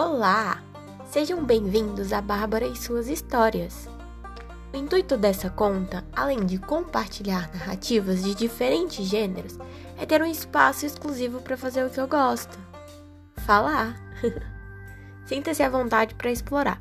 Olá! Sejam bem-vindos a Bárbara e suas histórias. O intuito dessa conta, além de compartilhar narrativas de diferentes gêneros, é ter um espaço exclusivo para fazer o que eu gosto: falar. Sinta-se à vontade para explorar.